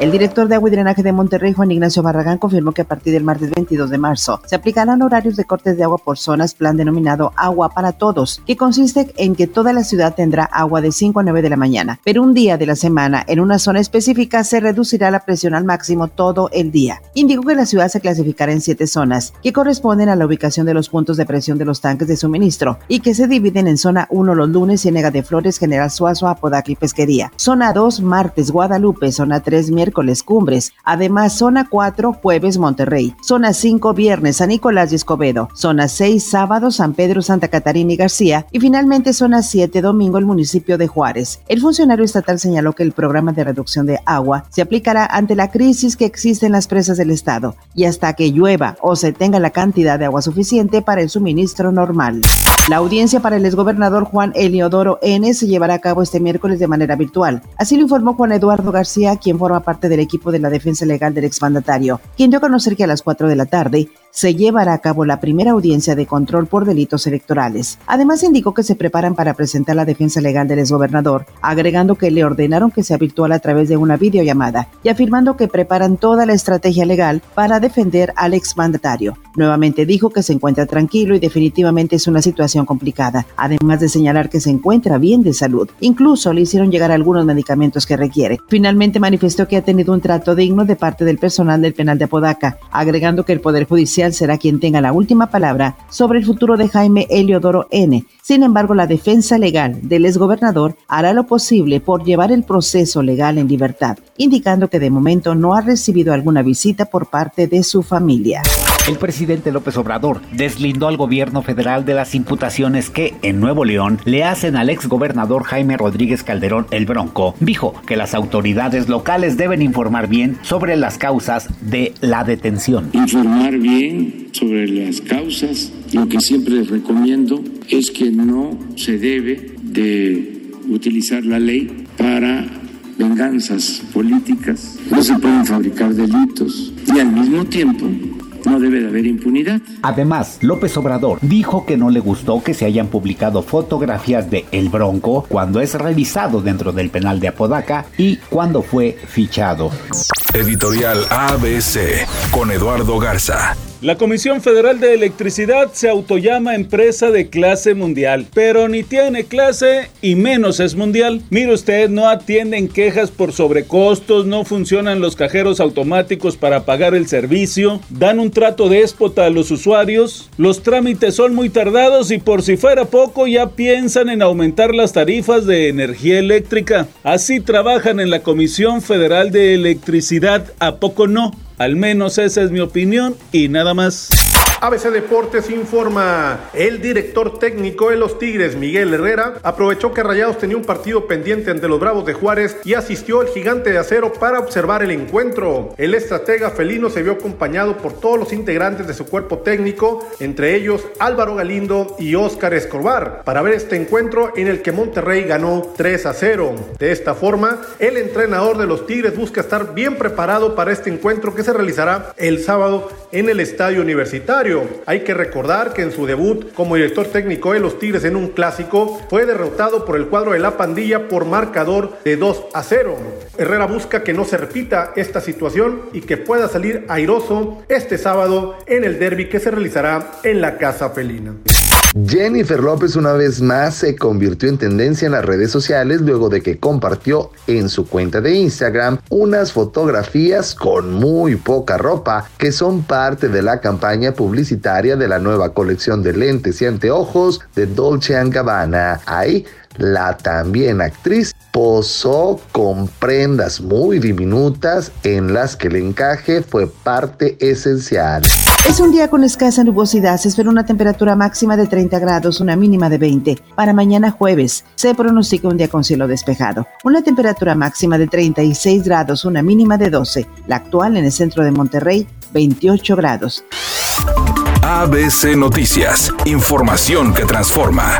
El director de Agua y Drenaje de Monterrey, Juan Ignacio Barragán, confirmó que a partir del martes 22 de marzo se aplicarán horarios de cortes de agua por zonas, plan denominado Agua para Todos, que consiste en que toda la ciudad tendrá agua de 5 a 9 de la mañana, pero un día de la semana en una zona específica se reducirá la presión al máximo todo el día. Indicó que la ciudad se clasificará en siete zonas, que corresponden a la ubicación de los puntos de presión de los tanques de suministro y que se dividen en zona 1 los lunes, Ciénega de Flores, General Suazo, Apodaca y Pesquería. Zona 2, martes, Guadalupe, zona 3, miércoles, miércoles Cumbres. Además, zona 4, jueves Monterrey. Zona 5, viernes San Nicolás y Escobedo. Zona 6, sábado San Pedro, Santa Catarina y García. Y finalmente, zona 7, domingo el municipio de Juárez. El funcionario estatal señaló que el programa de reducción de agua se aplicará ante la crisis que existe en las presas del estado y hasta que llueva o se tenga la cantidad de agua suficiente para el suministro normal. La audiencia para el exgobernador Juan Eliodoro N se llevará a cabo este miércoles de manera virtual. Así lo informó Juan Eduardo García, quien forma parte del equipo de la defensa legal del exmandatario, quien dio a conocer que a las 4 de la tarde se llevará a cabo la primera audiencia de control por delitos electorales. Además, indicó que se preparan para presentar la defensa legal del exgobernador, agregando que le ordenaron que sea virtual a través de una videollamada y afirmando que preparan toda la estrategia legal para defender al exmandatario. Nuevamente dijo que se encuentra tranquilo y definitivamente es una situación complicada, además de señalar que se encuentra bien de salud. Incluso le hicieron llegar algunos medicamentos que requiere. Finalmente manifestó que ha tenido un trato digno de parte del personal del penal de Apodaca, agregando que el Poder Judicial será quien tenga la última palabra sobre el futuro de Jaime Eliodoro N. Sin embargo, la defensa legal del exgobernador hará lo posible por llevar el proceso legal en libertad, indicando que de momento no ha recibido alguna visita por parte de su familia. El presidente López Obrador deslindó al gobierno federal de las imputaciones que, en Nuevo León, le hacen al exgobernador Jaime Rodríguez Calderón el Bronco. Dijo que las autoridades locales deben informar bien sobre las causas de la detención. Informar bien sobre las causas. Lo que siempre recomiendo es que no se debe de utilizar la ley para venganzas políticas. No se pueden fabricar delitos. Y al mismo tiempo no debe de haber impunidad. Además, López Obrador dijo que no le gustó que se hayan publicado fotografías de El Bronco cuando es revisado dentro del penal de Apodaca y cuando fue fichado. Editorial ABC con Eduardo Garza. La Comisión Federal de Electricidad se autollama empresa de clase mundial, pero ni tiene clase y menos es mundial. Mire usted, no atienden quejas por sobrecostos, no funcionan los cajeros automáticos para pagar el servicio, dan un trato déspota a los usuarios, los trámites son muy tardados y por si fuera poco ya piensan en aumentar las tarifas de energía eléctrica. Así trabajan en la Comisión Federal de Electricidad, ¿a poco no? Al menos esa es mi opinión y nada más. ABC Deportes informa, el director técnico de los Tigres, Miguel Herrera, aprovechó que Rayados tenía un partido pendiente ante los Bravos de Juárez y asistió al gigante de acero para observar el encuentro. El estratega felino se vio acompañado por todos los integrantes de su cuerpo técnico, entre ellos Álvaro Galindo y Óscar Escobar, para ver este encuentro en el que Monterrey ganó 3 a 0. De esta forma, el entrenador de los Tigres busca estar bien preparado para este encuentro que se realizará el sábado en el estadio universitario. Hay que recordar que en su debut como director técnico de los Tigres en un clásico fue derrotado por el cuadro de la pandilla por marcador de 2 a 0. Herrera busca que no se repita esta situación y que pueda salir airoso este sábado en el derby que se realizará en la Casa Felina. Jennifer López una vez más se convirtió en tendencia en las redes sociales luego de que compartió en su cuenta de Instagram unas fotografías con muy poca ropa que son parte de la campaña publicitaria de la nueva colección de lentes y anteojos de Dolce Gabbana. La también actriz posó con prendas muy diminutas en las que el encaje fue parte esencial. Es un día con escasa nubosidad. Se espera una temperatura máxima de 30 grados, una mínima de 20. Para mañana jueves se pronostica un día con cielo despejado. Una temperatura máxima de 36 grados, una mínima de 12. La actual en el centro de Monterrey, 28 grados. ABC Noticias. Información que transforma.